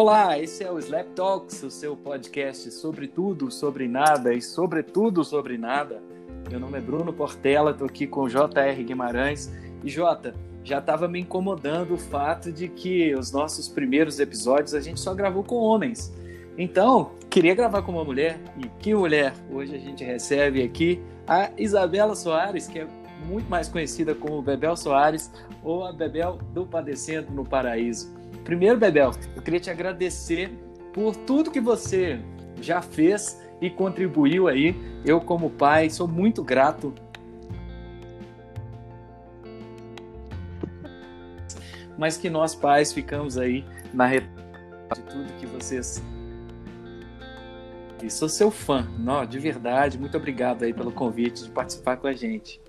Olá, esse é o Slap Talks, o seu podcast sobre tudo, sobre nada e sobretudo sobre nada. Meu nome é Bruno Portela, estou aqui com J.R. Guimarães. E Jota, já estava me incomodando o fato de que os nossos primeiros episódios a gente só gravou com homens. Então, queria gravar com uma mulher. E que mulher! Hoje a gente recebe aqui a Isabela Soares, que é muito mais conhecida como Bebel Soares ou a Bebel do Padecendo no Paraíso. Primeiro, Bebel, eu queria te agradecer por tudo que você já fez e contribuiu aí. Eu, como pai, sou muito grato. Mas que nós pais ficamos aí na de tudo que vocês. E sou seu fã, não, de verdade. Muito obrigado aí pelo convite de participar com a gente.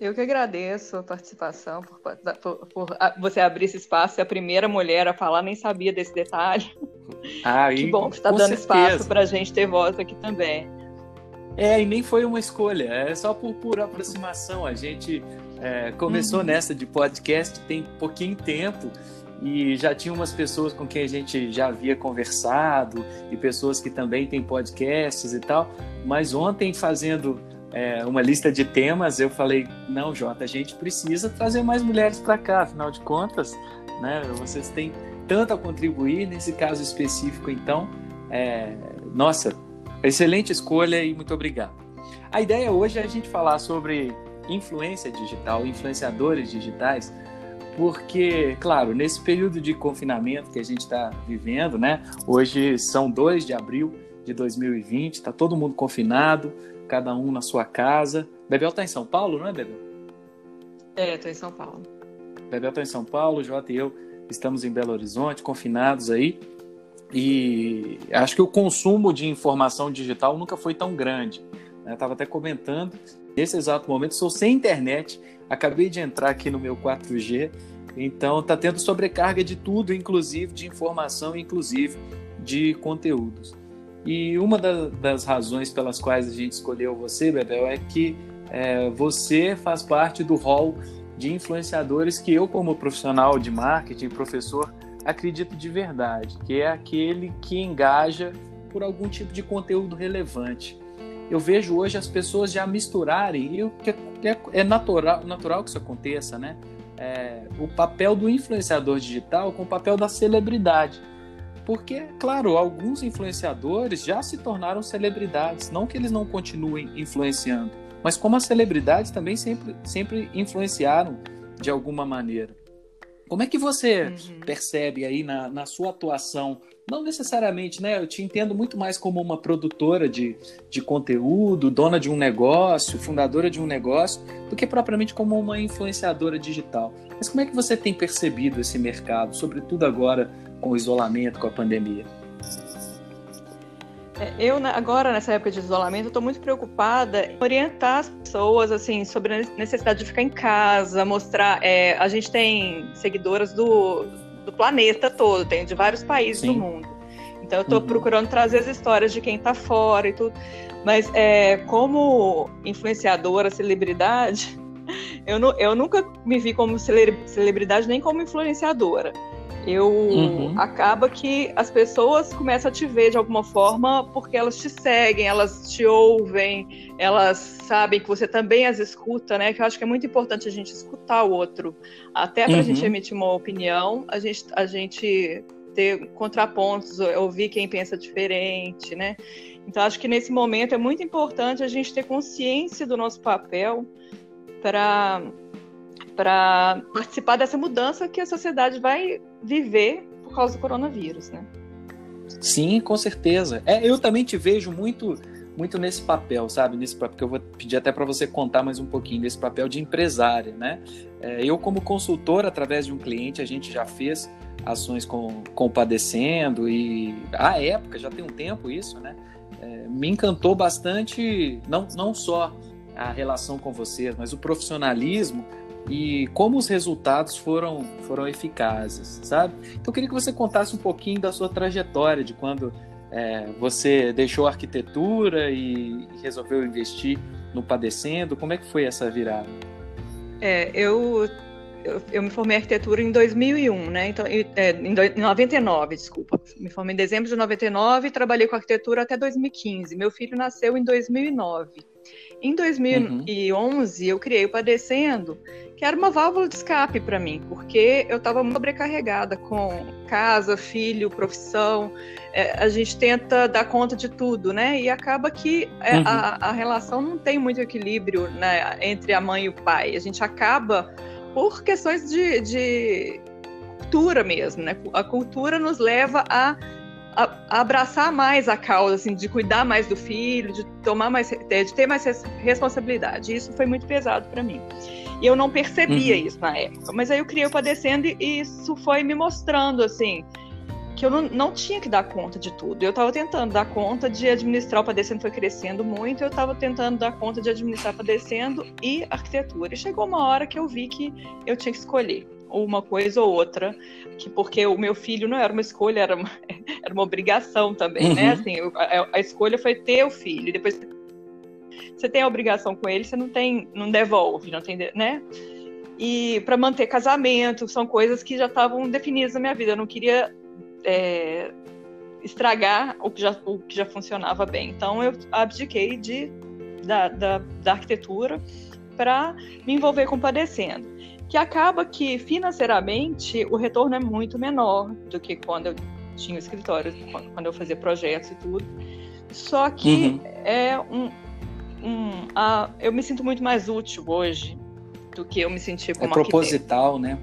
Eu que agradeço a participação, por, por, por, você abrir esse espaço. É a primeira mulher a falar, nem sabia desse detalhe. Ah, que bom que está dando certeza. espaço para a gente ter voz aqui também. É, e nem foi uma escolha, é só por pura aproximação. A gente é, começou uhum. nessa de podcast tem pouquinho tempo e já tinha umas pessoas com quem a gente já havia conversado e pessoas que também têm podcasts e tal. Mas ontem, fazendo é, uma lista de temas, eu falei, não, Jota, a gente precisa trazer mais mulheres para cá, afinal de contas, né, vocês têm tanto a contribuir nesse caso específico, então, é, nossa, excelente escolha e muito obrigado. A ideia hoje é a gente falar sobre influência digital, influenciadores digitais, porque, claro, nesse período de confinamento que a gente está vivendo, né? Hoje são 2 de abril de 2020, está todo mundo confinado, cada um na sua casa. Bebel está em São Paulo, não é, Bebel? É, estou em São Paulo. Bebel está em São Paulo, Jota e eu estamos em Belo Horizonte, confinados aí. E acho que o consumo de informação digital nunca foi tão grande. Né? Estava até comentando, nesse exato momento, sou sem internet, acabei de entrar aqui no meu 4G, então está tendo sobrecarga de tudo, inclusive de informação, inclusive de conteúdos. E uma da, das razões pelas quais a gente escolheu você, Bebel, é que é, você faz parte do hall de influenciadores que eu, como profissional de marketing, professor, acredito de verdade, que é aquele que engaja por algum tipo de conteúdo relevante. Eu vejo hoje as pessoas já misturarem, e é, é natural, natural que isso aconteça, né? É, o papel do influenciador digital com o papel da celebridade. Porque, claro, alguns influenciadores já se tornaram celebridades, não que eles não continuem influenciando, mas como as celebridades também sempre, sempre influenciaram de alguma maneira. Como é que você uhum. percebe aí na, na sua atuação? Não necessariamente, né? Eu te entendo muito mais como uma produtora de, de conteúdo, dona de um negócio, fundadora de um negócio, do que propriamente como uma influenciadora digital. Mas como é que você tem percebido esse mercado, sobretudo agora com o isolamento, com a pandemia? É, eu agora nessa época de isolamento estou muito preocupada em orientar as pessoas assim sobre a necessidade de ficar em casa, mostrar. É, a gente tem seguidoras do, do planeta todo, tem de vários países Sim. do mundo. Então eu estou uhum. procurando trazer as histórias de quem está fora e tudo. Mas é, como influenciadora, celebridade, eu, eu nunca me vi como celebridade nem como influenciadora. Eu uhum. acaba que as pessoas começam a te ver de alguma forma porque elas te seguem, elas te ouvem, elas sabem que você também as escuta, né? Que eu acho que é muito importante a gente escutar o outro, até para a uhum. gente emitir uma opinião, a gente, a gente ter contrapontos, ouvir quem pensa diferente, né? Então acho que nesse momento é muito importante a gente ter consciência do nosso papel para para participar dessa mudança que a sociedade vai viver por causa do coronavírus, né? Sim, com certeza. É, eu também te vejo muito muito nesse papel, sabe? Nesse papel que eu vou pedir até para você contar mais um pouquinho desse papel de empresária, né? É, eu como consultor através de um cliente a gente já fez ações com compadecendo e à época já tem um tempo isso, né? É, me encantou bastante não não só a relação com vocês, mas o profissionalismo e como os resultados foram, foram eficazes, sabe? Então eu queria que você contasse um pouquinho da sua trajetória, de quando é, você deixou a arquitetura e, resolveu investir no Padecendo, como é que foi essa virada? É, eu eu, eu, me formei em arquitetura em 2001, né? Então, é, em, em 99, desculpa. Me formei em dezembro de 99 e trabalhei com arquitetura até 2015. Meu filho nasceu em 2009. Em 2011, uhum. eu criei o Padecendo, que era uma válvula de escape para mim, porque eu estava sobrecarregada com casa, filho, profissão. É, a gente tenta dar conta de tudo, né? E acaba que é, uhum. a, a, relação não tem muito equilíbrio né, entre a mãe e o pai. A gente acaba por questões de, de cultura mesmo, né? A cultura nos leva a a, abraçar mais a causa, assim, de cuidar mais do filho, de tomar mais, é, de ter mais responsabilidade. Isso foi muito pesado para mim. E eu não percebia uhum. isso na época. Mas aí eu criei o Padecendo e isso foi me mostrando, assim, que eu não, não tinha que dar conta de tudo. Eu estava tentando dar conta de administrar o Padecendo, foi crescendo muito, eu estava tentando dar conta de administrar o Padecendo e arquitetura. E chegou uma hora que eu vi que eu tinha que escolher uma coisa ou outra, que porque o meu filho não era uma escolha, era uma, era uma obrigação também, né? uhum. né? Assim, a, a, escolha foi ter o filho, depois você tem a obrigação com ele, você não tem, não devolve, não tem, né? E para manter casamento, são coisas que já estavam definidas na minha vida. Eu não queria é, estragar o que, já, o que já funcionava bem. Então eu abdiquei de, da, da, da arquitetura para me envolver com padecendo que acaba que financeiramente o retorno é muito menor do que quando eu tinha o escritório, quando eu fazia projetos e tudo. Só que uhum. é um, um a, eu me sinto muito mais útil hoje do que eu me sentia como É proposital, arquiteto. né?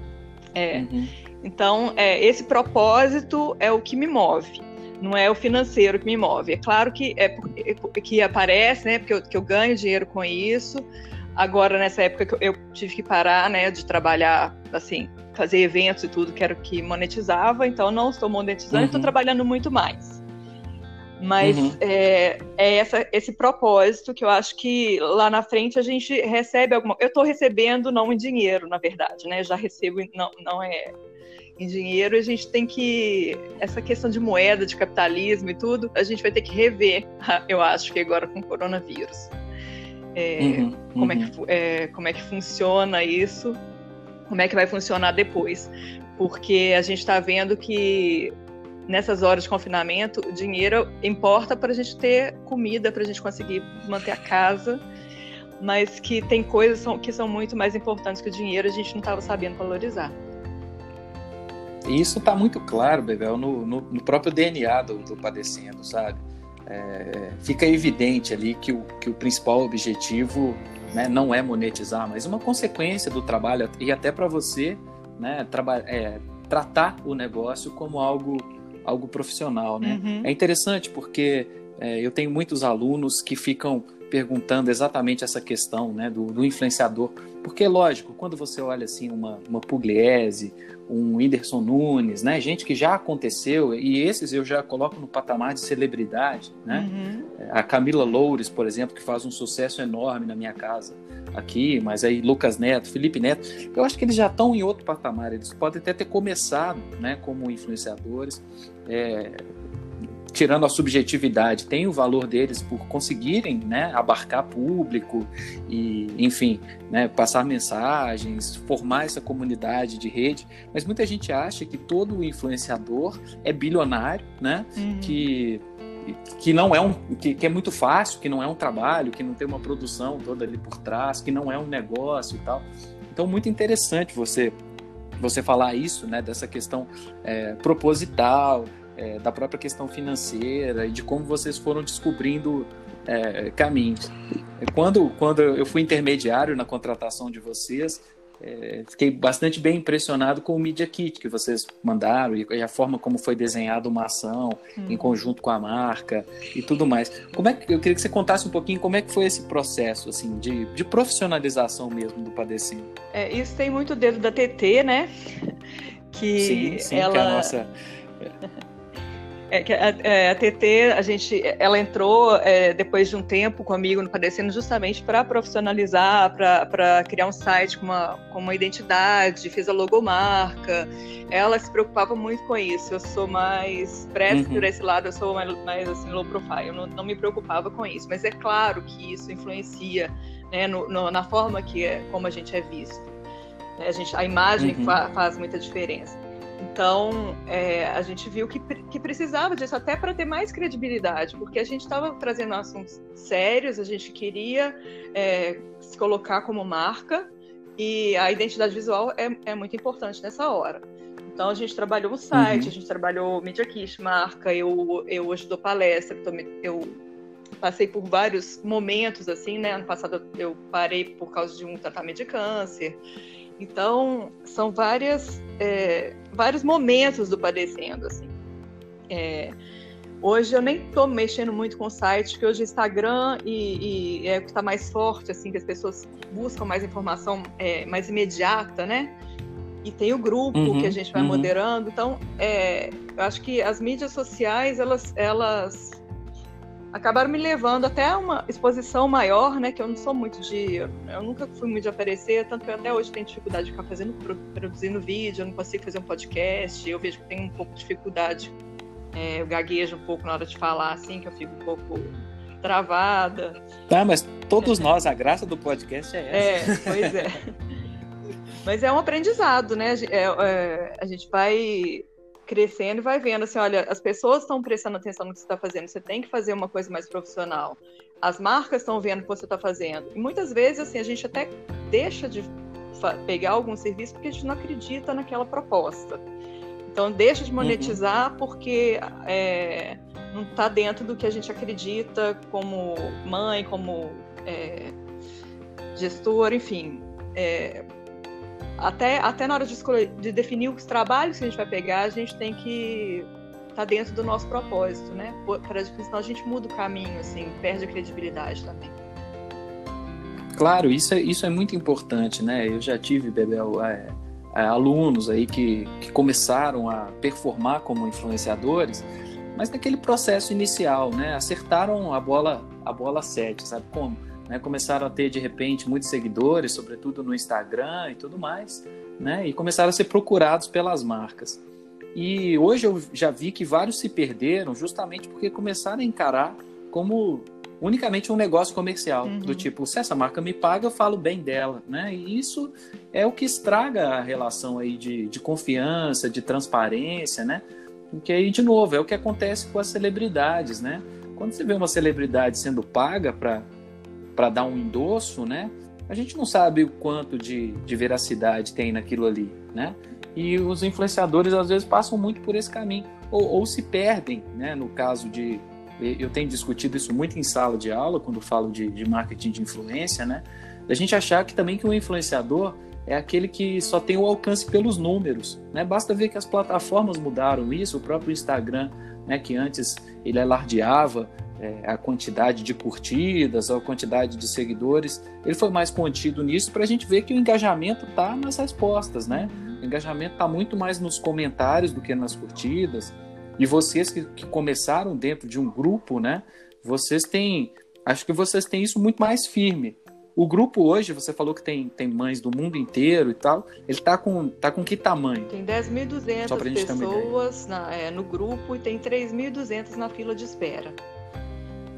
É. Uhum. Então, é, esse propósito é o que me move. Não é o financeiro que me move. É claro que é, é que aparece, né? Porque eu, que eu ganho dinheiro com isso, Agora, nessa época eu tive que parar, né, de trabalhar, assim, fazer eventos e tudo, que era o que monetizava, então não estou monetizando, uhum. estou trabalhando muito mais. Mas uhum. é, é essa, esse propósito que eu acho que lá na frente a gente recebe alguma. Eu estou recebendo não em dinheiro, na verdade, né? Já recebo, não, não é em dinheiro, a gente tem que. Essa questão de moeda, de capitalismo e tudo, a gente vai ter que rever, eu acho que agora com o coronavírus é, uhum, como, É que, uhum. é, como é que funciona isso, como é que vai funcionar depois. Porque a gente está vendo que nessas horas de confinamento, o dinheiro importa para a gente ter comida, para a gente conseguir manter a casa, mas que tem coisas que são muito mais importantes que o dinheiro, a gente não estava sabendo valorizar. Isso está muito claro, Bebel, no, no, no, próprio DNA do, do Padecendo, sabe? é, fica evidente ali que o, que o principal objetivo né, não é monetizar, mas uma consequência do trabalho e até para você né, é, tratar o negócio como algo, algo profissional. Né? Uhum. É interessante porque é, eu tenho muitos alunos que ficam perguntando exatamente essa questão né, do, do, influenciador. Porque, lógico, quando você olha assim uma, uma Pugliese, um Whindersson Nunes, né, gente que já aconteceu, e esses eu já coloco no patamar de celebridade. Né? Uhum. A Camila Loures, por exemplo, que faz um sucesso enorme na minha casa aqui, mas aí Lucas Neto, Felipe Neto, eu acho que eles já estão em outro patamar, eles podem até ter começado né, como influenciadores. É, tirando a subjetividade, tem o valor deles por conseguirem né, abarcar público e, enfim, né, passar mensagens, formar essa comunidade de rede. Mas muita gente acha que todo influenciador é bilionário, né? Uhum. Que que não é um que, que, é muito fácil, que não é um trabalho, que não tem uma produção toda ali por trás, que não é um negócio e tal. Então muito interessante você você falar isso, né, dessa questão é, proposital, é, da própria questão financeira e de como vocês foram descobrindo é, caminhos. Quando, quando eu fui intermediário na contratação de vocês, é, fiquei bastante bem impressionado com o Media Kit que vocês mandaram e, a forma como foi desenhada uma ação hum. em conjunto com a marca e tudo mais. Como é que eu queria que você contasse um pouquinho como é que foi esse processo assim de, de profissionalização mesmo do Padecendo? É, isso tem muito dedo da TT, né? Que sim, sim, ela... que é a nossa é, a, é, a, TT, a gente, ela entrou é, depois de um tempo comigo no Padecendo justamente para profissionalizar, para criar um site com uma, com uma identidade, fez a logomarca. Ela se preocupava muito com isso. Eu sou mais pressa uhum. por esse lado, eu sou mais, mais assim, low profile. Eu não, não, me preocupava com isso. Mas é claro que isso influencia né, no, no, na forma que é, como a gente é visto. A, gente, a imagem uhum. fa, faz muita diferença. Então, é, a gente viu que, que precisava disso até para ter mais credibilidade, porque a gente estava trazendo assuntos sérios, a gente queria é, se colocar como marca, e a identidade visual é, é muito importante nessa hora. Então, a gente trabalhou o site, uhum. a gente trabalhou Media Kit, marca, eu, eu hoje dou palestra, eu passei por vários momentos, assim, né? Ano passado eu parei por causa de um tratamento de câncer, então, são várias, é, vários momentos do padecendo, assim. É, hoje eu nem estou mexendo muito com o site, porque hoje o Instagram e, e é o que está mais forte, assim, que as pessoas buscam mais informação é, mais imediata, né? E tem o grupo uhum, que a gente vai uhum. moderando. Então, é, eu acho que as mídias sociais, elas, elas acabaram me levando até uma exposição maior, né? Que eu não sou muito de. Eu nunca fui muito de aparecer, tanto que eu até hoje tenho dificuldade de ficar fazendo, produzindo vídeo, eu não consigo fazer um podcast, eu vejo que tenho um pouco de dificuldade. É, eu gaguejo um pouco na hora de falar, assim, que eu fico um pouco travada. Tá, mas todos nós, a graça do podcast é essa. É, pois é. mas é um aprendizado, né? É, é, a gente vai crescendo e vai vendo assim, olha, as pessoas estão prestando atenção no que você está fazendo, você tem que fazer uma coisa mais profissional. As marcas estão vendo o que você está fazendo. E muitas vezes, assim, a gente até deixa de pegar algum serviço porque a gente não acredita naquela proposta. Então, deixa de uhum. monetizar uhum. porque é, não está dentro do que a gente acredita como mãe, como é, gestor, enfim. É, até, até na hora de, escolher, de definir os trabalhos que a gente vai pegar, a gente tem que estar tá dentro do nosso propósito, né? Para senão a gente muda o caminho, assim, perde a credibilidade também. Claro, isso é, isso é muito importante, né? Eu já tive, Bebel, é, é, alunos aí que, que começaram a performar como influenciadores, mas naquele processo inicial, né? Acertaram a bola, a bola 7, sabe como? Né? Começaram a ter de repente muitos seguidores, sobretudo no Instagram e tudo mais, né? E começaram a ser procurados pelas marcas. E hoje eu já vi que vários se perderam justamente porque começaram a encarar como unicamente um negócio comercial, uhum. do tipo, se essa marca me paga, eu falo bem dela, né? E isso é o que estraga a relação aí de, de confiança, de transparência, né? Porque aí, de novo, é o que acontece com as celebridades, né? Quando você vê uma celebridade sendo paga para para dar um endosso, né? A gente não sabe o quanto de, de veracidade tem naquilo ali, né? E os influenciadores às vezes passam muito por esse caminho ou, ou se perdem, né? No caso de eu tenho discutido isso muito em sala de aula quando falo de, de marketing de influência, né? Da gente achar que também que o influenciador é aquele que só tem o alcance pelos números, né? Basta ver que as plataformas mudaram isso, o próprio Instagram, né? Que antes ele alardeava é, a quantidade de curtidas, a quantidade de seguidores, ele foi mais contido nisso para a gente ver que o engajamento está nas respostas, né? O engajamento está muito mais nos comentários do que nas curtidas. E vocês que, que começaram dentro de um grupo, né? Vocês têm, acho que vocês têm isso muito mais firme. O grupo hoje, você falou que tem, tem mães do mundo inteiro e tal. Ele tá com, tá com que tamanho? Tem 10.200 pessoas na, é, no grupo e tem 3.200 na fila de espera.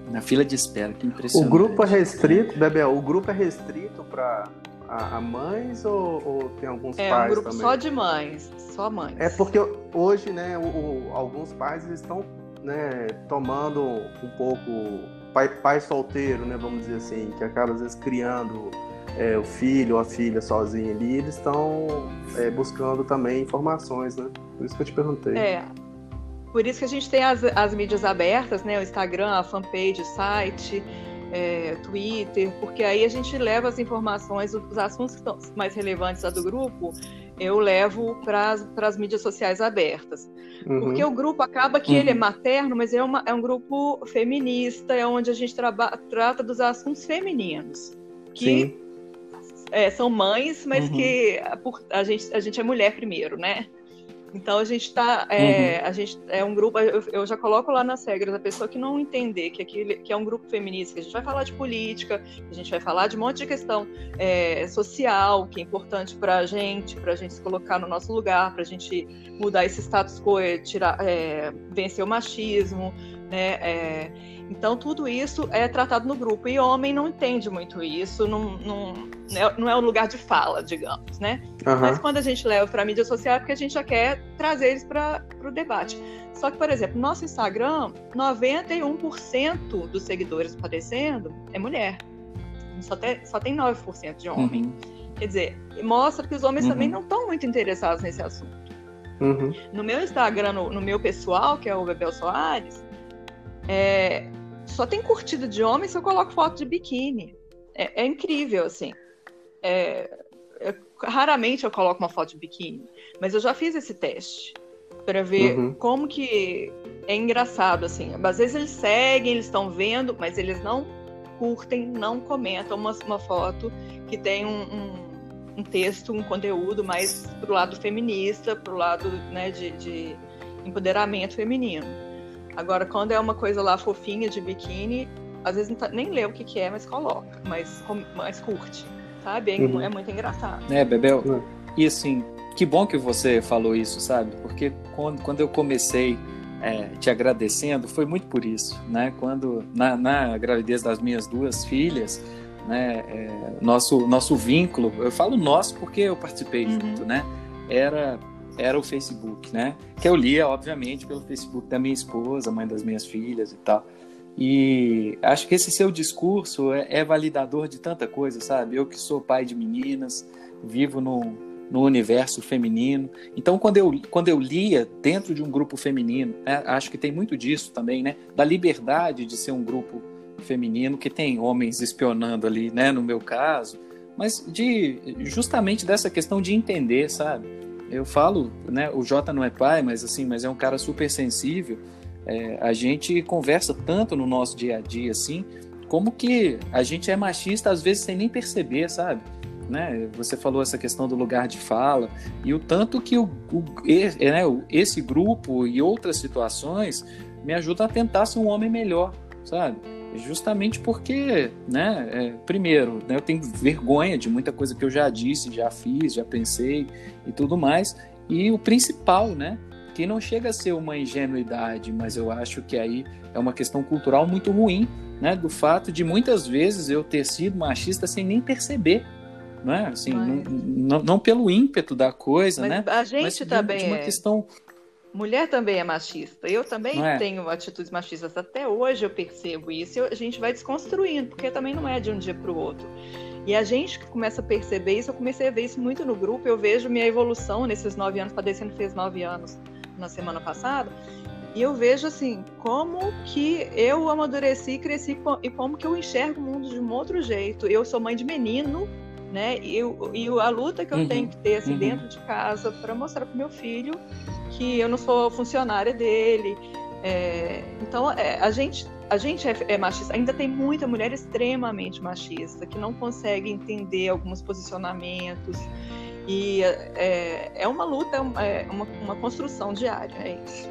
Na fila de espera, que impressionante. O grupo é restrito, Bebel, o grupo é restrito para a, a, mães ou, ou, tem alguns é, pais um grupo também? só de mães, só mães. É porque hoje, né, o, o, alguns pais estão né, tomando um pouco pai, pai solteiro, né, vamos dizer assim, que acaba às vezes criando é, o filho ou a filha sozinho ali, eles estão é, buscando também informações, né? Por isso que eu te perguntei. É, por isso que a gente tem as, as mídias abertas, né? O Instagram, a fanpage, o site, é, Twitter, porque aí a gente leva as informações, os assuntos que estão mais relevantes do grupo, eu levo para as mídias sociais abertas. Uhum. Porque o grupo acaba que uhum. ele é materno, mas é, uma, é um grupo feminista, é onde a gente trata dos assuntos femininos. Que é, são mães, mas uhum. que a, a, gente, a gente é mulher primeiro, né? Então a gente está, é, uhum. a gente é um grupo, eu, eu, já coloco lá nas regras a pessoa que não entender que aquele que é um grupo feminista, que a gente vai falar de política, a gente vai falar de um monte de questão é, social que é importante para a gente, para a gente se colocar no nosso lugar, para a gente mudar esse status quo, tirar, é, vencer o machismo, né? Então, tudo isso é tratado no grupo. E homem não entende muito isso, não, não, não é o lugar de fala, digamos, né? Uhum. Mas quando a gente leva para a mídia social é porque a gente já quer trazer eles para o debate. Só que, por exemplo, nosso Instagram, 91% dos seguidores aparecendo é mulher. Só tem, só tem 9% de homem. Uhum. Quer dizer, mostra que os homens uhum. também não estão muito interessados nesse assunto. Uhum. No meu Instagram, no, no, meu pessoal, que é o Bebel Soares, é, só tem curtida de homem se eu coloco foto de biquíni. É, é incrível, assim. É, é, raramente eu coloco uma foto de biquíni, mas eu já fiz esse teste para ver uhum. como que é engraçado, assim. Às vezes eles seguem, eles estão vendo, mas eles não curtem, não comentam uma, uma foto que tem um, um um texto, um conteúdo mais pro lado feminista, pro lado né, de, de empoderamento feminino. Agora, quando é uma coisa lá fofinha de biquíni, às vezes tá, nem lê o que, que é, mas coloca, mas, mas curte, sabe? É, uhum. é muito engraçado. É, Bebel, uhum. e assim, que bom que você falou isso, sabe? Porque quando, quando eu comecei é, te agradecendo, foi muito por isso, né? Quando, na, na gravidez das minhas duas filhas, né, é, nosso, nosso vínculo, eu falo nosso porque eu participei uhum. junto, né? Era era o Facebook, né? Que eu lia, obviamente, pelo Facebook da minha esposa, mãe das minhas filhas e tal. E acho que esse seu discurso é, é validador de tanta coisa, sabe? Eu que sou pai de meninas, vivo no, no universo feminino. Então, quando eu, quando eu lia dentro de um grupo feminino, né, acho que tem muito disso também, né? Da liberdade de ser um grupo feminino que tem homens espionando ali, né? No meu caso, mas de justamente dessa questão de entender, sabe? Eu falo, né? O Jota não é pai, mas assim, mas é um cara super sensível. É, a gente conversa tanto no nosso dia a dia, assim, como que a gente é machista às vezes sem nem perceber, sabe? Né? Você falou essa questão do lugar de fala e o tanto que o, o, né, esse grupo e outras situações me ajudam a tentar ser um homem melhor, sabe? Justamente porque, né, é, primeiro, né, eu tenho vergonha de muita coisa que eu já disse, já fiz, já pensei e tudo mais. E o principal, né, que não chega a ser uma ingenuidade, mas eu acho que aí é uma questão cultural muito ruim, né, do fato de muitas vezes eu ter sido machista sem nem perceber. Não é? Assim, não, não, não, pelo ímpeto da coisa, mas né? A gente mas também de uma é. questão Mulher também é machista. Eu também é? tenho atitudes machistas. Até hoje eu percebo isso. E a gente vai desconstruindo, porque também não é de um dia para o outro. E a gente que começa a perceber isso, eu comecei a ver isso muito no grupo. Eu vejo minha evolução nesses nove anos. Padecendo fez nove anos na semana passada. E eu vejo assim, como que eu amadureci, cresci e como que eu enxergo o mundo de um outro jeito. Eu sou mãe de menino, né? E, eu, e a luta que eu uhum, tenho que ter assim, uhum. dentro de casa para mostrar para meu filho que eu não sou funcionária dele. É, então, é, a gente, a gente é, é, machista. Ainda tem muita mulher extremamente machista que não consegue entender alguns posicionamentos. E é, é uma luta, é, é uma, uma construção diária, é isso.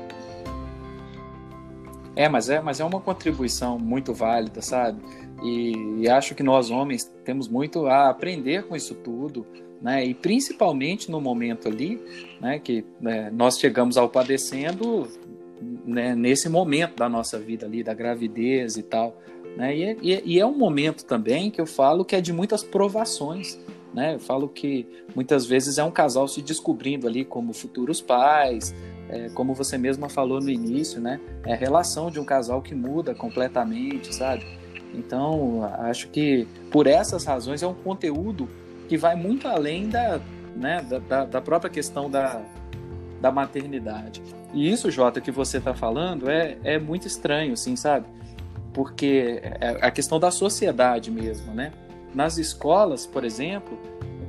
É, mas é, mas é uma contribuição muito válida, sabe? E, e, acho que nós homens temos muito a aprender com isso tudo, né? E principalmente no momento ali, né, que né, nós chegamos ao padecendo né, nesse momento da nossa vida ali, da gravidez e tal, né? E, é, e, e é um momento também que eu falo que é de muitas provações, né? Eu falo que muitas vezes é um casal se descobrindo ali como futuros pais, é, como você mesma falou no início, né? É a relação de um casal que muda completamente, sabe? Então, acho que por essas razões é um conteúdo que vai muito além da, né, da, da própria questão da, da maternidade. E isso, Jota, que você está falando é, é muito estranho, assim, sabe? Porque é a questão da sociedade mesmo, né? Nas escolas, por exemplo,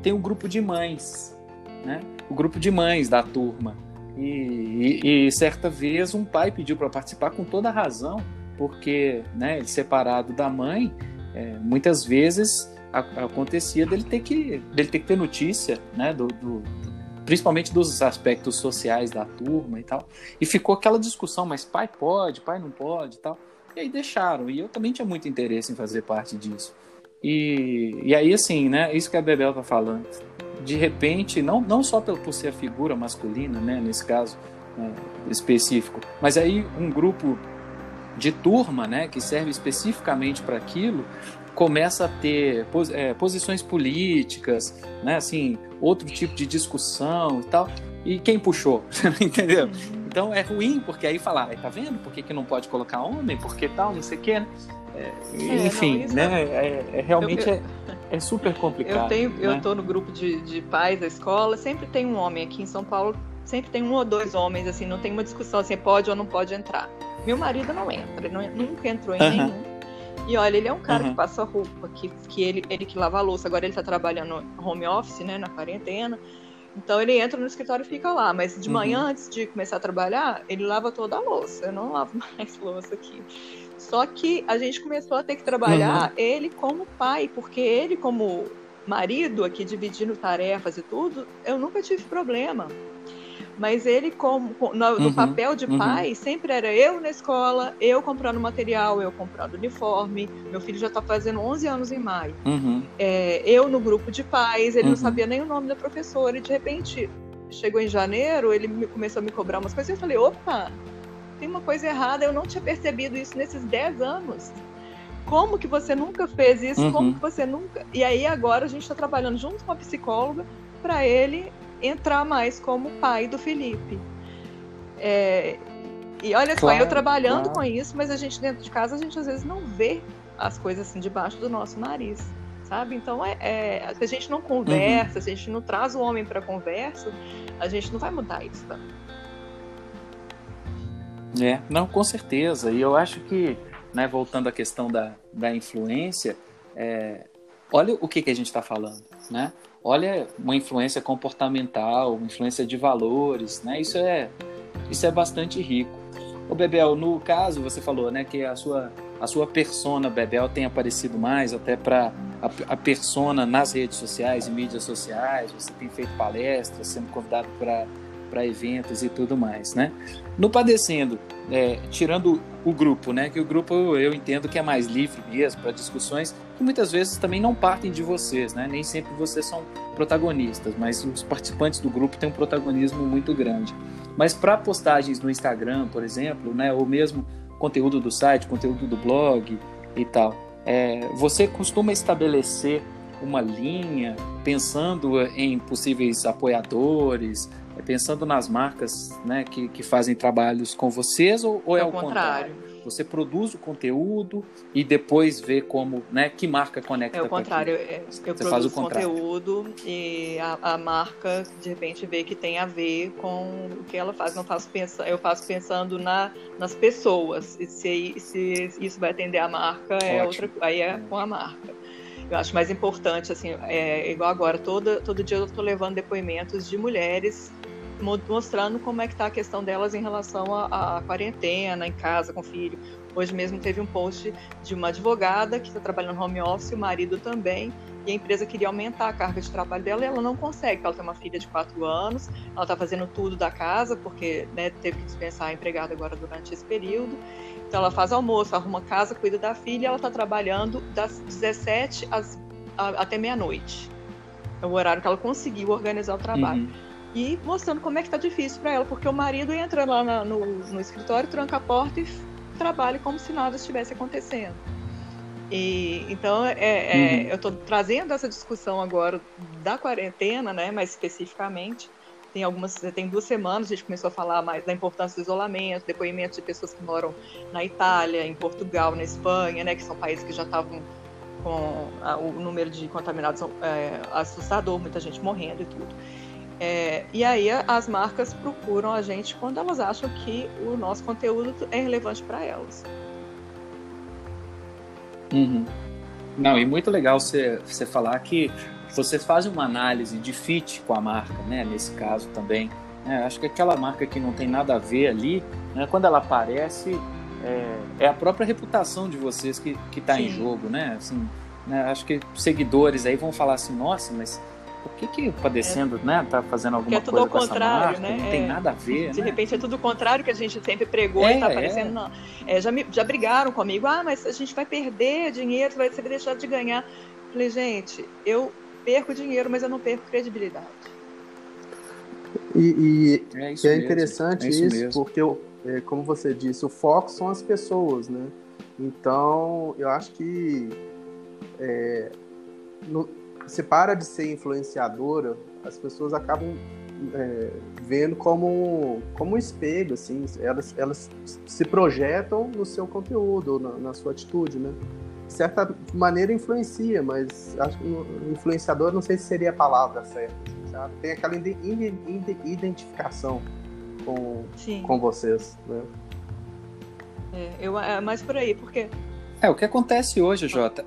tem um grupo de mães, né? O grupo de mães da turma. E, e, e certa vez um pai pediu para participar com toda razão, porque, né, separado da mãe, é, muitas vezes acontecia dele ter que, dele ter que ter notícia, né, do, do, principalmente dos aspectos sociais da turma e tal. E ficou aquela discussão, mas pai pode, pai não pode e tal. E aí deixaram. E eu também tinha muito interesse em fazer parte disso. E, e aí, assim, né, isso que a Bebel tá falando. De repente, não, não só por, por ser a figura masculina, né, nesse caso né, específico, mas aí um grupo de turma, né, que serve especificamente para aquilo, começa a ter é, posições políticas, né, assim, outro tipo de discussão e tal. E quem puxou? Entendeu? Uhum. Então é ruim, porque aí falar, tá vendo? Por que, que não pode colocar homem? Por que tal? Não sei o quê, né? É, é enfim, não, né? É, é realmente eu, eu, é, é, super complicado. Eu tenho, né? eu tô no grupo de, de pais da escola, sempre tem um homem aqui em São Paulo, sempre tem um ou dois homens, assim, não tem uma discussão assim, pode ou não pode entrar. Meu marido não entra, não, nunca entrou em uhum. nenhum. E olha, ele é um cara uhum. que passa roupa, que, que ele, ele que lava a louça. Agora ele tá trabalhando home office, né, na quarentena. Então ele entra no escritório e fica lá. Mas de uhum. manhã, antes de começar a trabalhar, ele lava toda a louça. Eu não lavo mais louça aqui. Só que a gente começou a ter que trabalhar uhum. ele como pai, porque ele, como marido, aqui dividindo tarefas e tudo, eu nunca tive problema. Mas ele, como, no, no uhum, papel de uhum. pai, sempre era eu na escola, eu comprando material, eu comprando uniforme. Meu filho já está fazendo 11 anos em maio. Uhum. É, eu no grupo de pais, ele não uhum. sabia nem o nome da professora. E de repente, chegou em janeiro, ele me, começou a me cobrar umas coisas. E eu falei: opa, tem uma coisa errada, eu não tinha percebido isso nesses 10 anos. Como que você nunca fez isso? Como uhum. que você nunca. E aí agora a gente está trabalhando junto com a psicóloga para ele entrar mais como pai do Felipe. É, e olha claro, só, eu trabalhando claro. com isso, mas a gente dentro de casa, a gente às vezes não vê as coisas assim debaixo do nosso nariz, sabe? Então, é, é se a gente não conversa, uhum. se a gente não traz o homem para conversa, a gente não vai mudar isso. Tá? É, não, com certeza. E eu acho que, né, voltando à questão da, da influência, é, olha o que, que a gente está falando, né? Olha uma influência comportamental, uma influência de valores, né? Isso é isso é bastante rico. O Bebel, no caso, você falou, né, que a sua a sua persona Bebel tem aparecido mais até para a, a persona nas redes sociais e mídias sociais. Você tem feito palestras, sendo convidado para para eventos e tudo mais, né? No Padecendo, é, tirando o grupo, né? Que o grupo eu entendo que é mais livre mesmo para discussões que muitas vezes também não partem de vocês, né? Nem sempre vocês são protagonistas, mas os participantes do grupo têm um protagonismo muito grande. Mas para postagens no Instagram, por exemplo, né? Ou mesmo conteúdo do site, conteúdo do blog e tal, é, você costuma estabelecer uma linha pensando em possíveis apoiadores, pensando nas marcas né, que, que fazem trabalhos com vocês ou, ou é, é o contrário? contrário? Você produz o conteúdo e depois vê como, né, que marca conecta É o contrário. Eu, eu Você produzo o conteúdo e a, a, marca de repente vê que tem a ver com o que ela faz. Não faço pensa, eu faço pensando na, nas pessoas. E se, se isso vai atender a marca, é outra, aí é com a marca. Eu acho mais importante, assim, é igual agora, todo, todo dia eu estou levando depoimentos de mulheres mostrando como é que está a questão delas em relação à, quarentena, em casa, com o filho. Hoje mesmo teve um post de uma advogada que está trabalhando no home office, o marido também, e a empresa queria aumentar a carga de trabalho dela e ela não consegue, ela tem uma filha de quatro anos, ela está fazendo tudo da casa, porque né, teve que dispensar a empregada agora durante esse período. Então ela faz almoço, arruma casa, cuida da filha, ela está trabalhando das 17 às, a, até meia-noite. É o horário que ela conseguiu organizar o trabalho. Uhum e mostrando como é que tá difícil para ela, porque o marido entra lá na, no, no, escritório, tranca a porta e trabalha como se nada estivesse acontecendo. E então é, é, uhum. eu estou trazendo essa discussão agora da quarentena, né, mais especificamente. Tem algumas, tem duas semanas a gente começou a falar mais da importância do isolamento, depoimentos de pessoas que moram na Itália, em Portugal, na Espanha, né, que são países que já estavam com a, o número de contaminados é, assustador, muita gente morrendo e tudo. É, e aí as marcas procuram a gente quando elas acham que o nosso conteúdo é relevante para elas. Uhum. Não, e muito legal você, você falar que você faz uma análise de fit com a marca, né? Nesse caso também. É, acho que aquela marca que não tem nada a ver ali, né, quando ela aparece, é, é a própria reputação de vocês que está em jogo, né? Assim, né? Acho que seguidores aí vão falar assim, nossa, mas por que que padecendo, é. né, tá fazendo alguma é tudo coisa ao contrário, né? Não tem é. nada a ver, De né? repente é tudo o contrário que a gente sempre pregou é, e tá aparecendo, é. não. É, já, me, já brigaram comigo, ah, mas a gente vai perder dinheiro, vai, ser deixar de ganhar. Falei, gente, eu perco dinheiro, mas eu não perco credibilidade. E, e é, é interessante é isso, isso porque, é, como você disse, o foco são as pessoas, né? Então, eu acho que é, no, você para de ser influenciadora, as pessoas acabam é, vendo como, como um espelho, assim, elas, elas se projetam no seu conteúdo, na, na sua atitude, né? De certa maneira influencia, mas acho que influenciador não sei se seria a palavra certa, sabe? Tem aquela identificação com, com vocês, né? É, eu, é mais por aí, porque... É, o que acontece hoje, Jota,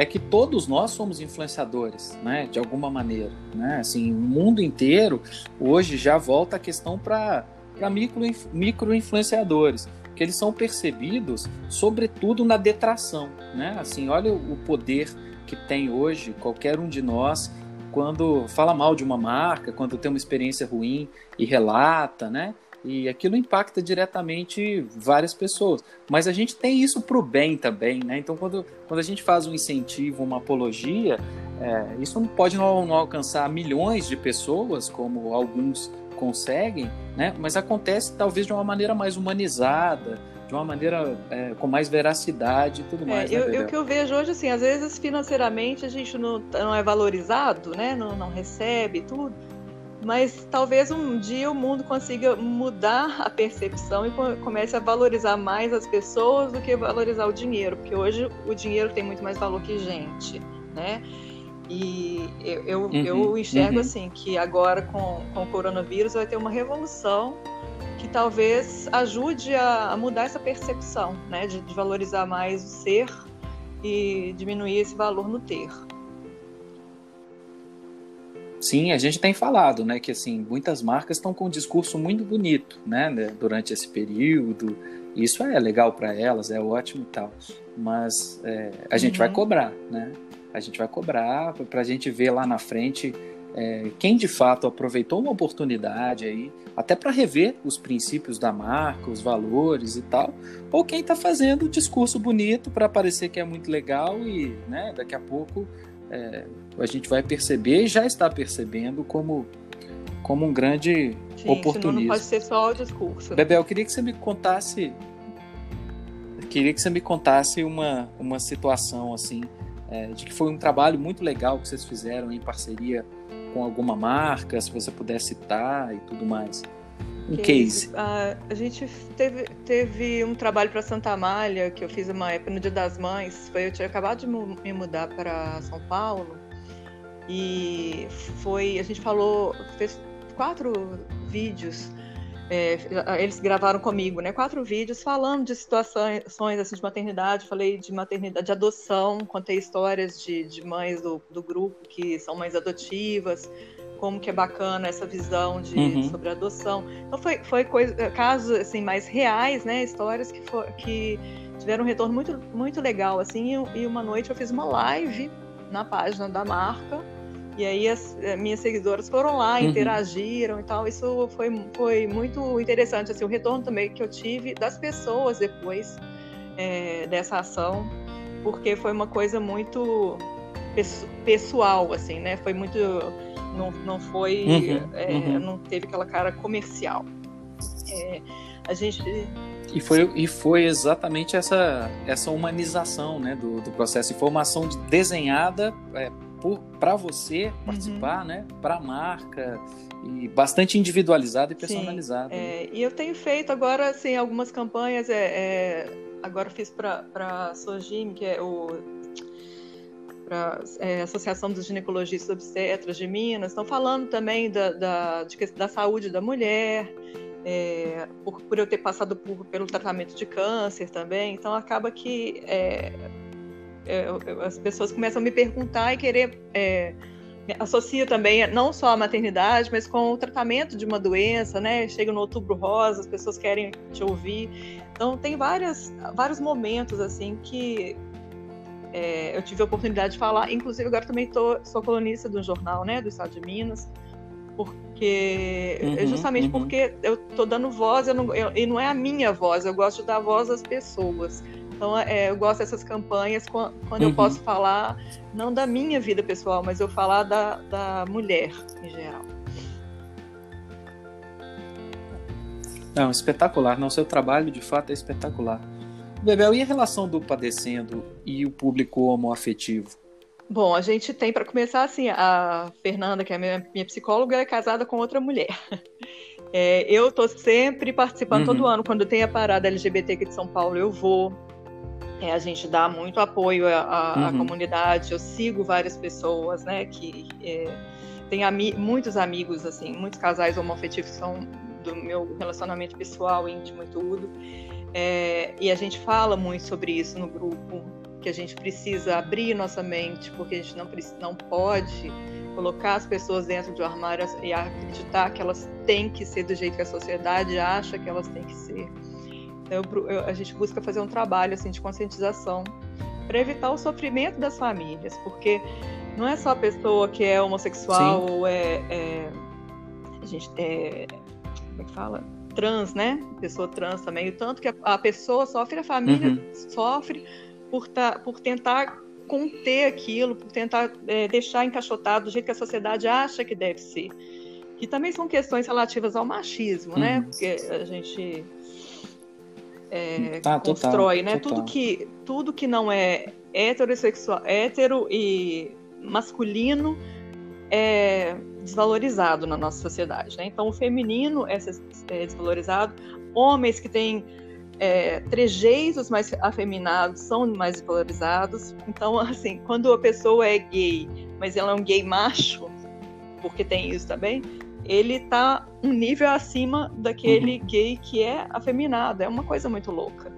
é que todos nós somos influenciadores, né, de alguma maneira, né? Assim, o mundo inteiro hoje já volta a questão para micro, micro influenciadores, que eles são percebidos sobretudo na detração, né? Assim, olha o poder que tem hoje qualquer um de nós quando fala mal de uma marca, quando tem uma experiência ruim e relata, né? E aquilo impacta diretamente várias pessoas. Mas a gente tem isso para o bem também, né? Então, quando, quando a gente faz um incentivo, uma apologia, é, isso não pode não, não, alcançar milhões de pessoas, como alguns conseguem, né? Mas acontece talvez de uma maneira mais humanizada, de uma maneira é, com mais veracidade e tudo é, mais. É, né, eu, o que eu vejo hoje, assim, às vezes financeiramente a gente não, não é valorizado, né? Não, não recebe tudo mas talvez um dia o mundo consiga mudar a percepção e comece a valorizar mais as pessoas do que valorizar o dinheiro, porque hoje o dinheiro tem muito mais valor que gente, né? E eu, eu, uhum, eu enxergo uhum. assim que agora com, com o coronavírus vai ter uma revolução que talvez ajude a, a mudar essa percepção, né? De, de valorizar mais o ser e diminuir esse valor no ter. Sim, a gente tem falado, né, que assim, muitas marcas estão com um discurso muito bonito, né, né durante esse período. Isso é legal para elas, é ótimo e tal. Mas é, a gente vai uhum. cobrar, né? A gente vai cobrar para a gente ver lá na frente é, quem de fato aproveitou uma oportunidade aí, até para rever os princípios da marca, os valores e tal, ou quem está fazendo discurso bonito para parecer que é muito legal e, né, daqui a pouco é, a gente vai perceber e já está percebendo como, como um grande Sim, oportunismo. Não pode ser só o discurso. Bebel, eu queria que você me contasse. Queria que você me contasse uma, uma situação assim, é, de que foi um trabalho muito legal que vocês fizeram em parceria com alguma marca, se você puder citar e tudo mais. Um case. case. Uh, a gente teve, teve um trabalho para Santa Amália, que eu fiz uma época no Dia das Mães. Foi, eu tinha acabado de me mudar para São Paulo. E foi. A gente falou, fez quatro vídeos. É, eles gravaram comigo, né? Quatro vídeos falando de situações assim, de maternidade. Falei de maternidade, de adoção, contei histórias de, de mães do, do grupo que são mães adotivas como que é bacana essa visão de, uhum. sobre adoção. Então foi, foi coisa, casos assim mais reais, né? Histórias que, for, que tiveram um retorno muito, muito legal assim. E, e uma noite eu fiz uma live na página da marca e aí as, eh, minhas seguidoras foram lá, uhum. interagiram e tal. Isso foi, foi muito interessante assim o retorno também que eu tive das pessoas depois é, dessa ação, porque foi uma coisa muito pessoal assim, né? Foi muito não, não foi, uhum, é, uhum. não teve aquela cara comercial. É, a gente e foi, e foi exatamente essa, essa humanização né, do, do processo. Informação desenhada para você participar, uhum. né, para a marca, e bastante individualizada e personalizada. Sim, é, e eu tenho feito agora assim, algumas campanhas. É, é agora fiz para a Sojim, que é o para é, Associação dos Ginecologistas Obstetras de Minas, estão falando também da, da, de, da saúde da mulher, é, por, por, eu ter passado por, pelo tratamento de câncer também, então acaba que é as pessoas começam a me perguntar e querer é, associa também não só a maternidade, mas com o tratamento de uma doença, né? Chega no Outubro Rosa, as pessoas querem te ouvir. Então tem várias, vários momentos assim que é, eu tive a oportunidade de falar, inclusive agora também tô, sou colunista do jornal, né, do Estado de Minas, porque uhum, é justamente uhum. porque eu tô dando voz, eu não, eu, e não é a minha voz, eu gosto de dar voz às pessoas. Então, é, eu gosto dessas campanhas quando, uhum. eu posso falar, não da minha vida pessoal, mas eu falar da, da mulher em geral. Não, espetacular. Não, seu trabalho de fato é espetacular. Bebel, e a relação do padecendo e o público homoafetivo? Bom, a gente tem, para começar, assim, a Fernanda, que é minha, minha psicóloga, é casada com outra mulher. É, eu estou sempre participando, uhum. todo ano, quando tem a parada LGBT aqui de São Paulo, eu vou. É, a gente dá muito apoio à, à uhum. comunidade, eu sigo várias pessoas, né, que é, tem ami muitos amigos, assim, muitos casais homoafetivos são do meu relacionamento pessoal, íntimo e tudo. É, e a gente fala muito sobre isso no grupo, que a gente precisa abrir nossa mente, porque a gente não, não pode colocar as pessoas dentro de um armário e acreditar que elas têm que ser do jeito que a sociedade acha que elas têm que ser. Então, eu, eu, a gente busca fazer um trabalho assim de conscientização para evitar o sofrimento das famílias, porque não é só a pessoa que é homossexual Sim. ou é, é, a gente é, como é que fala trans, né? Pessoa trans também, o tanto que a, a pessoa sofre, a família uhum. sofre por, tá, por tentar conter aquilo, por tentar é, deixar encaixotado do jeito que a sociedade acha que deve ser. Que também são questões relativas ao machismo, né? uhum. né? Porque a gente é, tá, constrói, total, né? Total. Tudo que tudo que não é heterossexual, hétero e masculino é desvalorizado na nossa sociedade, né? Então o feminino é, é desvalorizado, homens que têm é, trejeitos mais afeminados são mais valorizados. Então, assim, quando a pessoa é gay, mas ela é um gay macho, porque tem isso também, ele tá um nível acima daquele uhum. gay que é afeminado. É uma coisa muito louca.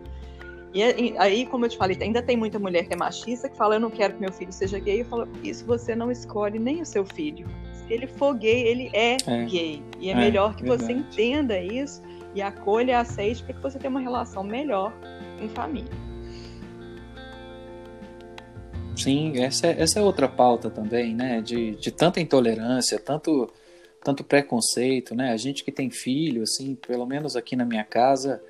E aí, como eu te falei, ainda tem muita mulher que é machista que fala: Eu não quero que meu filho seja gay. Eu falo: Isso você não escolhe nem o seu filho. Se ele for gay, ele é, é. gay. E é, é melhor que verdade. você entenda isso e acolha e aceite para que você tenha uma relação melhor em família. Sim, essa é, essa é outra pauta também, né? De, de tanta intolerância, tanto, tanto preconceito, né? A gente que tem filho, assim, pelo menos aqui na minha casa,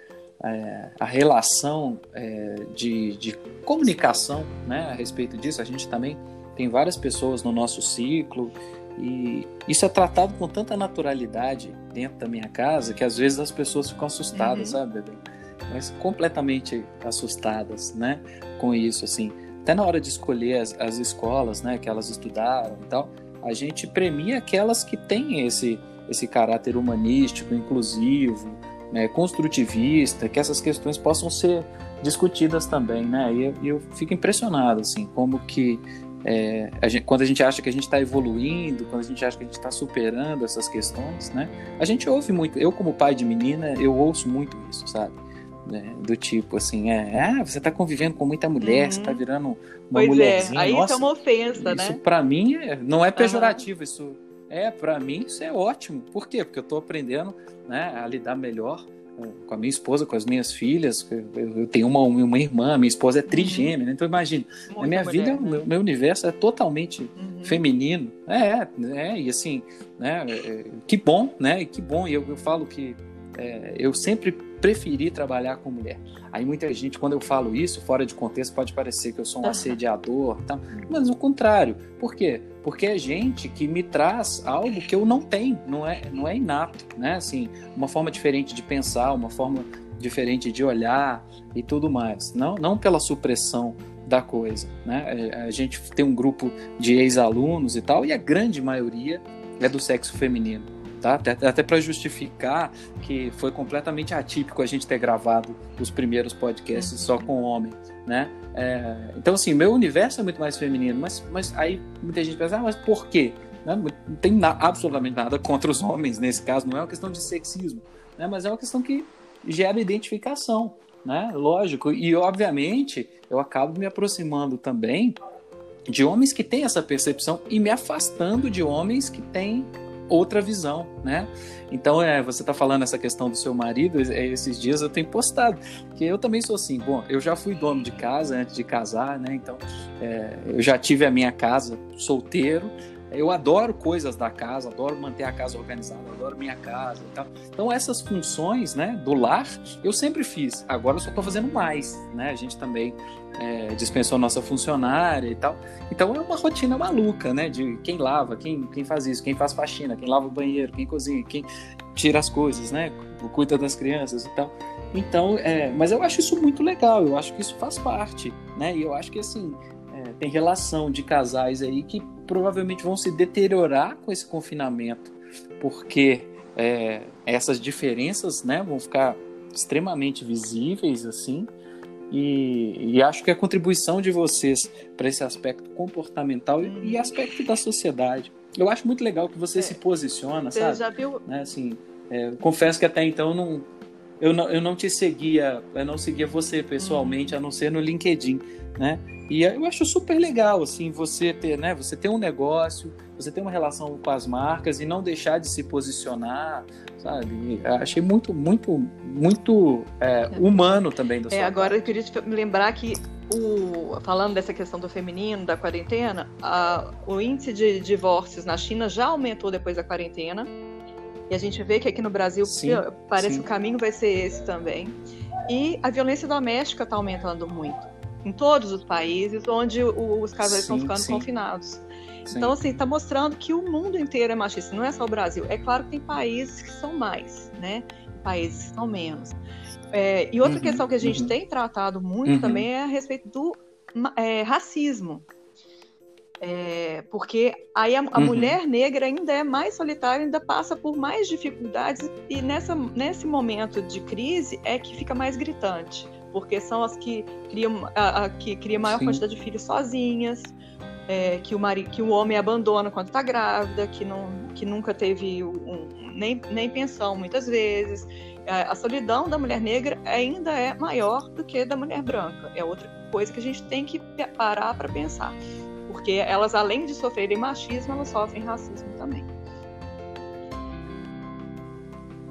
é, a relação é, de, de comunicação, né? A respeito disso, a gente também tem várias pessoas no nosso ciclo e isso é tratado com tanta naturalidade dentro da minha casa que às vezes as pessoas ficam assustadas, uhum. sabe, bebê? Mas completamente assustadas, né? Com isso, assim. Até na hora de escolher as, as escolas, né, que elas estudaram e tal, a gente premia aquelas que têm esse, esse caráter humanístico, inclusivo, né, construtivista, que essas questões possam ser discutidas também, né? E eu, eu fico impressionado, assim, como que é, a gente, quando a gente acha que a gente está evoluindo, quando a gente acha que a gente está superando essas questões, né? A gente ouve muito. Eu, como pai de menina, eu ouço muito isso, sabe? É, do tipo assim, é, ah, você está convivendo com muita mulher, uhum. você está virando uma pois é, mulherzinha. É. Aí Nossa, isso é uma ofensa, né? Isso para mim é, não é pejorativo, uhum. isso é para mim isso é ótimo. Por quê? Porque eu estou aprendendo, né, a lidar melhor com a minha esposa, com as minhas filhas. Eu, tenho uma, uma irmã, minha esposa é trigêmea, né? então imagina, a minha mulher, vida, né? meu, meu, universo é totalmente uhum. feminino. É, é, e assim, né? É, que bom, né? Que bom. E eu, eu falo que é, eu sempre preferi trabalhar com mulher. Aí muita gente, quando eu falo isso, fora de contexto, pode parecer que eu sou um assediador, tá? mas o contrário. Por quê? Porque é gente que me traz algo que eu não tenho, não é, não é inato, né? Assim, uma forma diferente de pensar, uma forma diferente de olhar e tudo mais. Não, não pela supressão da coisa, né? É, a gente tem um grupo de ex-alunos e tal, e a grande maioria é do sexo feminino tá? Até, até para justificar que foi completamente atípico a gente ter gravado os primeiros podcasts só com homem, né? É, então, assim, meu universo é muito mais feminino, mas, mas aí muita gente pensa, ah, mas por quê? Né? Não tem na, absolutamente nada contra os homens nesse caso, não é uma questão de sexismo, né? mas é uma questão que gera identificação, né? Lógico, e obviamente eu acabo me aproximando também de homens que têm essa percepção e me afastando de homens que têm outra visão, né? Então, é, você está falando essa questão do seu marido, é, esses dias eu tenho postado, que eu também sou assim, bom, eu já fui dono de casa antes de casar, né? Então, é, eu já tive a minha casa solteiro, eu adoro coisas da casa, adoro manter a casa organizada, adoro minha casa e tal. Então essas funções, né, do lar, eu sempre fiz. Agora eu só estou fazendo mais, né? A gente também é, dispensou nossa funcionária e tal. Então é uma rotina maluca, né? De quem lava, quem, quem faz isso, quem faz faxina, quem lava o banheiro, quem cozinha, quem tira as coisas, né? Cuida das crianças e tal. Então, é, mas eu acho isso muito legal. Eu acho que isso faz parte, né? E eu acho que assim é, tem relação de casais aí que provavelmente vão se deteriorar com esse confinamento, porque é, essas diferenças né, vão ficar extremamente visíveis assim. E, e, acho que a contribuição de vocês para esse aspecto comportamental e aspecto da sociedade. Eu acho muito legal que você é. se posiciona, sabe? Já viu? Né, assim, é, confesso que até então não, eu não, eu não te seguia, eu não seguia você pessoalmente, hum. a não ser no LinkedIn, né? E eu acho super legal, assim, você ter, né? Você ter um negócio, você ter uma relação com as marcas e não deixar de se posicionar, sabe? Achei muito, muito, muito é, é. humano também da é, Agora eu queria te lembrar que o, falando dessa questão do feminino, da quarentena, a, o índice de divórcios na China já aumentou depois da quarentena. E a gente vê que aqui no Brasil sim, parece sim. que o caminho vai ser esse também. E a violência doméstica está aumentando muito em todos os países onde os casais sim, estão ficando sim. confinados. Sim. Então, assim, está mostrando que o mundo inteiro é machista, não é só o Brasil. É claro que tem países que são mais, né? Países que são menos. É, e outra uhum, questão que a gente uhum. tem tratado muito uhum. também é a respeito do é, racismo. É, porque aí a, a uhum. mulher negra ainda é mais solitária, ainda passa por mais dificuldades, e nessa, nesse momento de crise é que fica mais gritante porque são as que criam, a, a que cria maior Sim. quantidade de filhos sozinhas, é, que, o mari, que o homem abandona quando está grávida, que, não, que nunca teve um, nem, nem pensão muitas vezes. A, a solidão da mulher negra ainda é maior do que da mulher branca. É outra coisa que a gente tem que parar para pensar. Porque elas, além de sofrerem machismo, elas sofrem racismo também.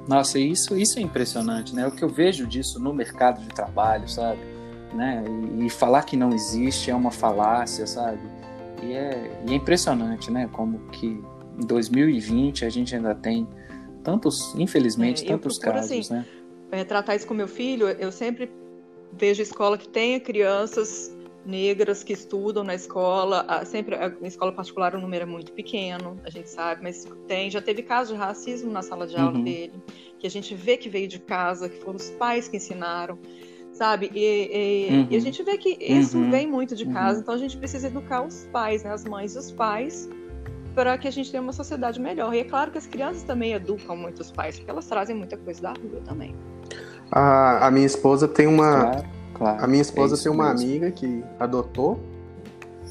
Nossa, isso, isso é impressionante, né? O que eu vejo disso no mercado de trabalho, sabe? Né? E, e falar que não existe é uma falácia, sabe? E é, e é impressionante, né? Como que em 2020 a gente ainda tem tantos, infelizmente, é, tantos procuro, casos, assim, né? É, tratar isso com meu filho, eu sempre vejo escola que tenha crianças negras que estudam na escola, sempre a escola particular o número é muito pequeno, a gente sabe, mas tem, já teve caso de racismo na sala de aula uhum. dele, que a gente vê que veio de casa, que foram os pais que ensinaram, sabe? E, e, uhum. e a uhum. gente vê que isso uhum. vem muito de casa, uhum. então a gente precisa educar os pais, né, as mães e os pais, para que a gente tenha uma sociedade melhor. E é claro que as crianças também educam muito os pais, porque elas trazem muita coisa da rua também. A, a minha esposa tem uma claro Claro, a minha esposa é tem uma mesmo. amiga que adotou,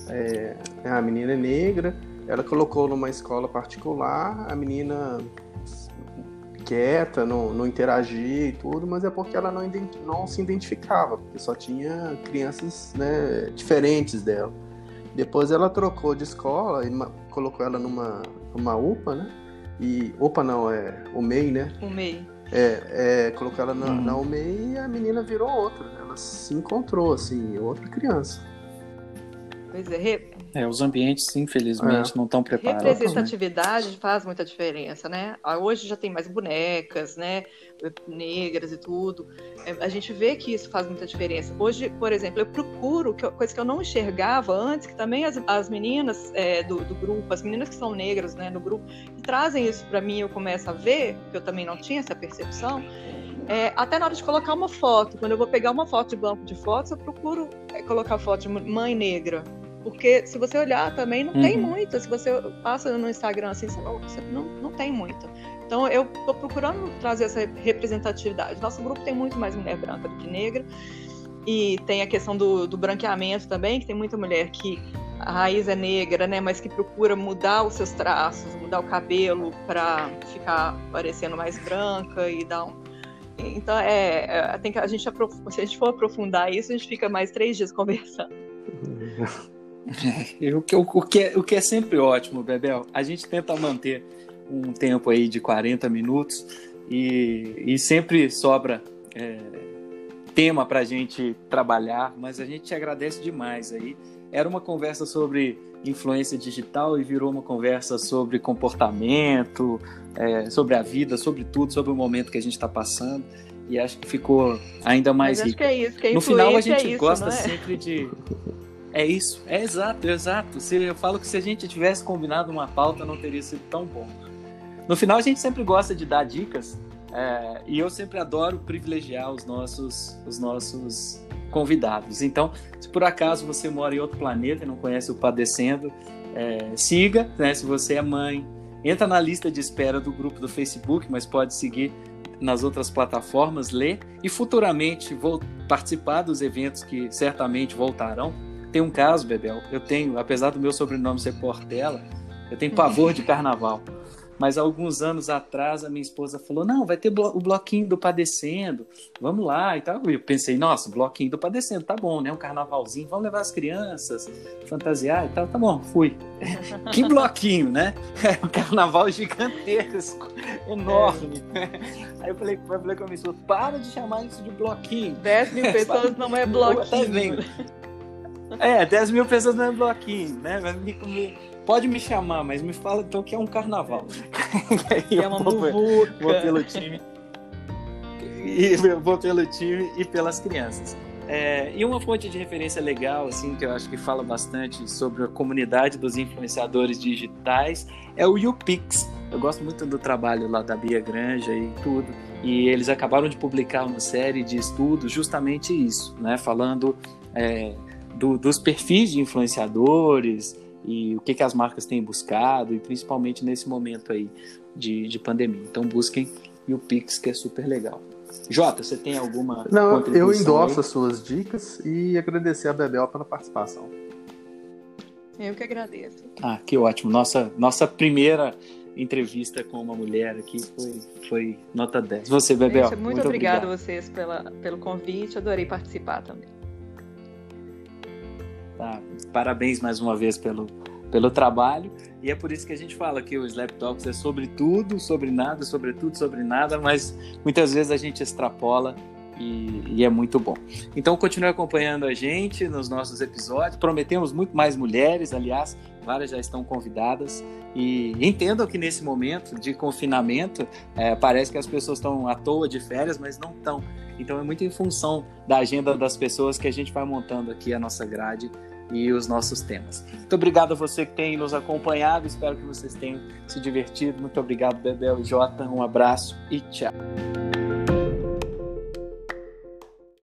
é, a menina é negra, ela colocou numa escola particular, a menina quieta, não, não interagia e tudo, mas é porque ela não, não se identificava, porque só tinha crianças né, diferentes dela. Depois ela trocou de escola e colocou ela numa, numa UPA, né? E UPA não, é o MEI, né? O MEI. É, é colocou ela na, hum. na UMEI e a menina virou outra. Né? Ela se encontrou, assim, outra criança. Pois é, é, os ambientes, infelizmente, é. não estão preparados. Representatividade né? faz muita diferença, né? Ah, hoje já tem mais bonecas, né? Negras e tudo. É, a gente vê que isso faz muita diferença. Hoje, por exemplo, eu procuro, coisa que eu não enxergava antes, que também as, as meninas é, do, do, grupo, as meninas que são negras, né, no grupo, que trazem isso para mim, eu começo a ver, que eu também não tinha essa percepção. É, até na hora de colocar uma foto, quando eu vou pegar uma foto de banco de fotos, eu procuro é, colocar foto de mãe negra, porque se você olhar também não uhum. tem muita. Se você passa no Instagram assim, você não, você não, não tem muita. Então eu estou procurando trazer essa representatividade. Nosso grupo tem muito mais mulher branca do que negra. E tem a questão do, do branqueamento também, que tem muita mulher que a raiz é negra, né, mas que procura mudar os seus traços, mudar o cabelo para ficar parecendo mais branca e dar um. Então, é, é tem que a gente, se a gente for aprofundar isso, a gente fica mais três dias conversando. O, que, o, que é, o que é sempre ótimo, Bebel, a gente tenta manter um tempo aí de 40 minutos e, e sempre sobra é, tema para a gente trabalhar, mas a gente te agradece demais aí era uma conversa sobre influência digital e virou uma conversa sobre comportamento, é, sobre a vida, sobre tudo, sobre o momento que a gente está passando. E acho que ficou ainda mais Mas rico. Acho que é isso, que no final a gente é isso, gosta é? sempre de. É isso, é exato, exato. Se, eu falo que se a gente tivesse combinado uma pauta, não teria sido tão bom. No final, a gente sempre gosta de dar dicas é, e eu sempre adoro privilegiar os nossos, os nossos convidados. Então, se por acaso você mora em outro planeta e não conhece o Padecendo, é, siga, né? Se você é mãe, entra na lista de espera do grupo do Facebook, mas pode seguir nas outras plataformas, ler e futuramente vou participar dos eventos que certamente voltarão. Tem um caso, Bebel, eu tenho, apesar do meu sobrenome ser Portela, eu tenho pavor de carnaval mas alguns anos atrás a minha esposa falou: não, vai ter o bloquinho do Padecendo, vamos lá e tal. Eu pensei: nossa, bloquinho do Padecendo, tá bom, né? Um carnavalzinho, vamos levar as crianças, fantasiar e tal, tá bom, fui. que bloquinho, né? É um carnaval gigantesco, enorme. É. Aí eu falei, falei com a minha esposa: para de chamar isso de bloquinho. 10 mil pessoas não é bloquinho. É, 10 mil pessoas não é bloquinho, né? Mas me, me Pode me chamar, mas me fala então que é um carnaval. Que é uma vou, muvuca. Vou pelo time. E vou pelo time e pelas crianças. É, e uma fonte de referência legal, assim, que eu acho que fala bastante sobre a comunidade dos influenciadores digitais é o YouPix. Eu gosto muito do trabalho lá da Bia Granja e tudo. E eles acabaram de publicar uma série de estudos justamente isso, né? Falando é, do, dos perfis de influenciadores, e o que, que as marcas têm buscado, e principalmente nesse momento aí de, de pandemia. Então busquem o Pix, que é super legal. Jota, você tem alguma. Não, eu endosso aí? as suas dicas e agradecer a Bebel pela participação. Eu que agradeço. Ah, que ótimo. Nossa, nossa primeira entrevista com uma mulher aqui foi, foi nota 10. Você, Bebel. Gente, muito, muito obrigado a vocês pela, pelo convite, adorei participar também. Tá? Parabéns mais uma vez pelo, pelo trabalho. E é por isso que a gente fala que o Slap Talks é sobre tudo, sobre nada, sobre tudo, sobre nada, mas muitas vezes a gente extrapola e, e, é muito bom. Então continue acompanhando a gente nos nossos episódios. Prometemos muito mais mulheres, aliás, várias já estão convidadas. E entendam que nesse momento de confinamento, é, parece que as pessoas estão à toa de férias, mas não estão. Então é muito em função da agenda das pessoas que a gente vai montando aqui a nossa grade e os nossos temas. Muito obrigado a você que tem nos acompanhado, espero que vocês tenham se divertido. Muito obrigado, Bebel e Jota. Um abraço e tchau.